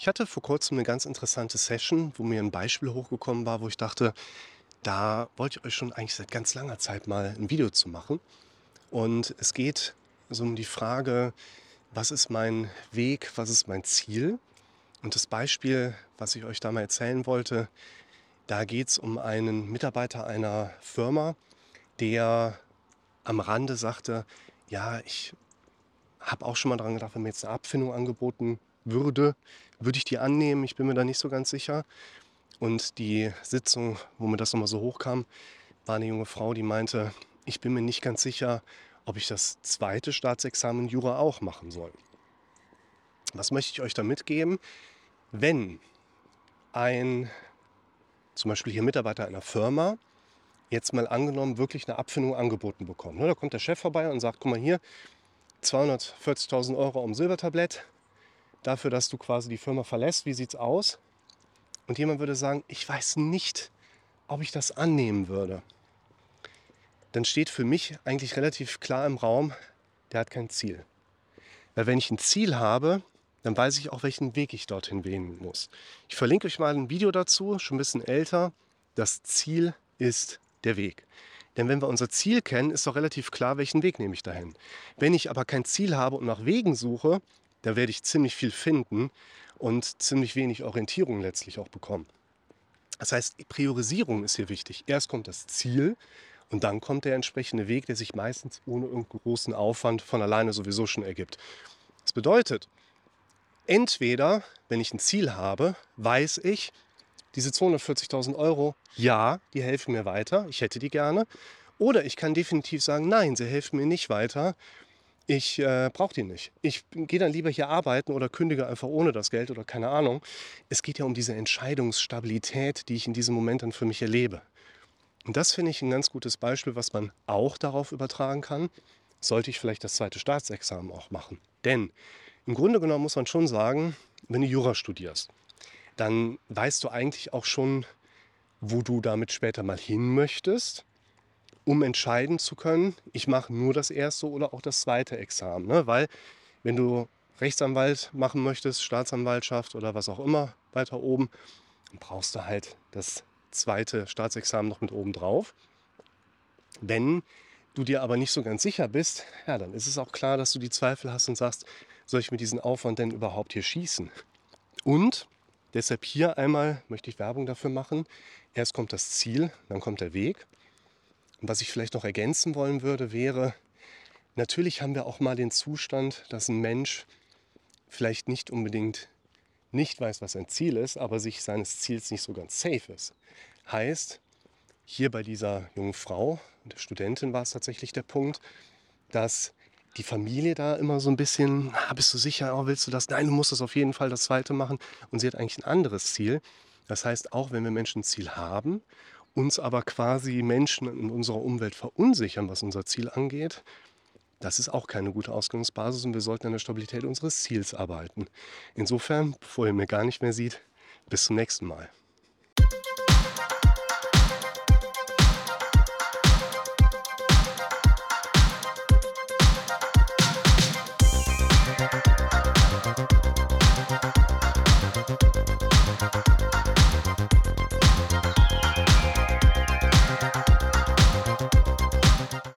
Ich hatte vor kurzem eine ganz interessante Session, wo mir ein Beispiel hochgekommen war, wo ich dachte, da wollte ich euch schon eigentlich seit ganz langer Zeit mal ein Video zu machen. Und es geht so um die Frage, was ist mein Weg, was ist mein Ziel? Und das Beispiel, was ich euch da mal erzählen wollte, da geht es um einen Mitarbeiter einer Firma, der am Rande sagte, ja, ich habe auch schon mal daran gedacht, wenn mir jetzt eine Abfindung angeboten würde, würde ich die annehmen. Ich bin mir da nicht so ganz sicher. Und die Sitzung, wo mir das nochmal so hochkam, war eine junge Frau, die meinte, ich bin mir nicht ganz sicher, ob ich das zweite Staatsexamen Jura auch machen soll. Was möchte ich euch da mitgeben? Wenn ein, zum Beispiel hier Mitarbeiter einer Firma, jetzt mal angenommen, wirklich eine Abfindung angeboten bekommt. Ne, da kommt der Chef vorbei und sagt, guck mal hier, 240.000 Euro am Silbertablett, dafür, dass du quasi die Firma verlässt. Wie sieht's aus? Und jemand würde sagen, ich weiß nicht, ob ich das annehmen würde. Dann steht für mich eigentlich relativ klar im Raum, der hat kein Ziel. Weil wenn ich ein Ziel habe, dann weiß ich auch, welchen Weg ich dorthin wählen muss. Ich verlinke euch mal ein Video dazu, schon ein bisschen älter. Das Ziel ist der Weg. Denn wenn wir unser Ziel kennen, ist doch relativ klar, welchen Weg nehme ich dahin. Wenn ich aber kein Ziel habe und nach Wegen suche, da werde ich ziemlich viel finden und ziemlich wenig Orientierung letztlich auch bekommen. Das heißt, Priorisierung ist hier wichtig. Erst kommt das Ziel und dann kommt der entsprechende Weg, der sich meistens ohne irgendeinen großen Aufwand von alleine sowieso schon ergibt. Das bedeutet, entweder, wenn ich ein Ziel habe, weiß ich, diese 240.000 Euro, ja, die helfen mir weiter, ich hätte die gerne. Oder ich kann definitiv sagen, nein, sie helfen mir nicht weiter ich äh, brauche die nicht. Ich gehe dann lieber hier arbeiten oder kündige einfach ohne das Geld oder keine Ahnung. Es geht ja um diese Entscheidungsstabilität, die ich in diesem Moment dann für mich erlebe. Und das finde ich ein ganz gutes Beispiel, was man auch darauf übertragen kann. Sollte ich vielleicht das zweite Staatsexamen auch machen. Denn im Grunde genommen muss man schon sagen, wenn du Jura studierst, dann weißt du eigentlich auch schon, wo du damit später mal hin möchtest um entscheiden zu können, ich mache nur das erste oder auch das zweite Examen. Ne? Weil wenn du Rechtsanwalt machen möchtest, Staatsanwaltschaft oder was auch immer weiter oben, dann brauchst du halt das zweite Staatsexamen noch mit oben drauf. Wenn du dir aber nicht so ganz sicher bist, ja, dann ist es auch klar, dass du die Zweifel hast und sagst, soll ich mit diesem Aufwand denn überhaupt hier schießen? Und deshalb hier einmal möchte ich Werbung dafür machen. Erst kommt das Ziel, dann kommt der Weg. Und was ich vielleicht noch ergänzen wollen würde, wäre, natürlich haben wir auch mal den Zustand, dass ein Mensch vielleicht nicht unbedingt nicht weiß, was sein Ziel ist, aber sich seines Ziels nicht so ganz safe ist. Heißt, hier bei dieser jungen Frau, der Studentin war es tatsächlich der Punkt, dass die Familie da immer so ein bisschen, ah, bist du sicher, oh, willst du das? Nein, du musst das auf jeden Fall das zweite machen. Und sie hat eigentlich ein anderes Ziel. Das heißt, auch wenn wir Menschen ein Ziel haben uns aber quasi Menschen in unserer Umwelt verunsichern, was unser Ziel angeht, das ist auch keine gute Ausgangsbasis und wir sollten an der Stabilität unseres Ziels arbeiten. Insofern, bevor ihr mir gar nicht mehr sieht, bis zum nächsten Mal.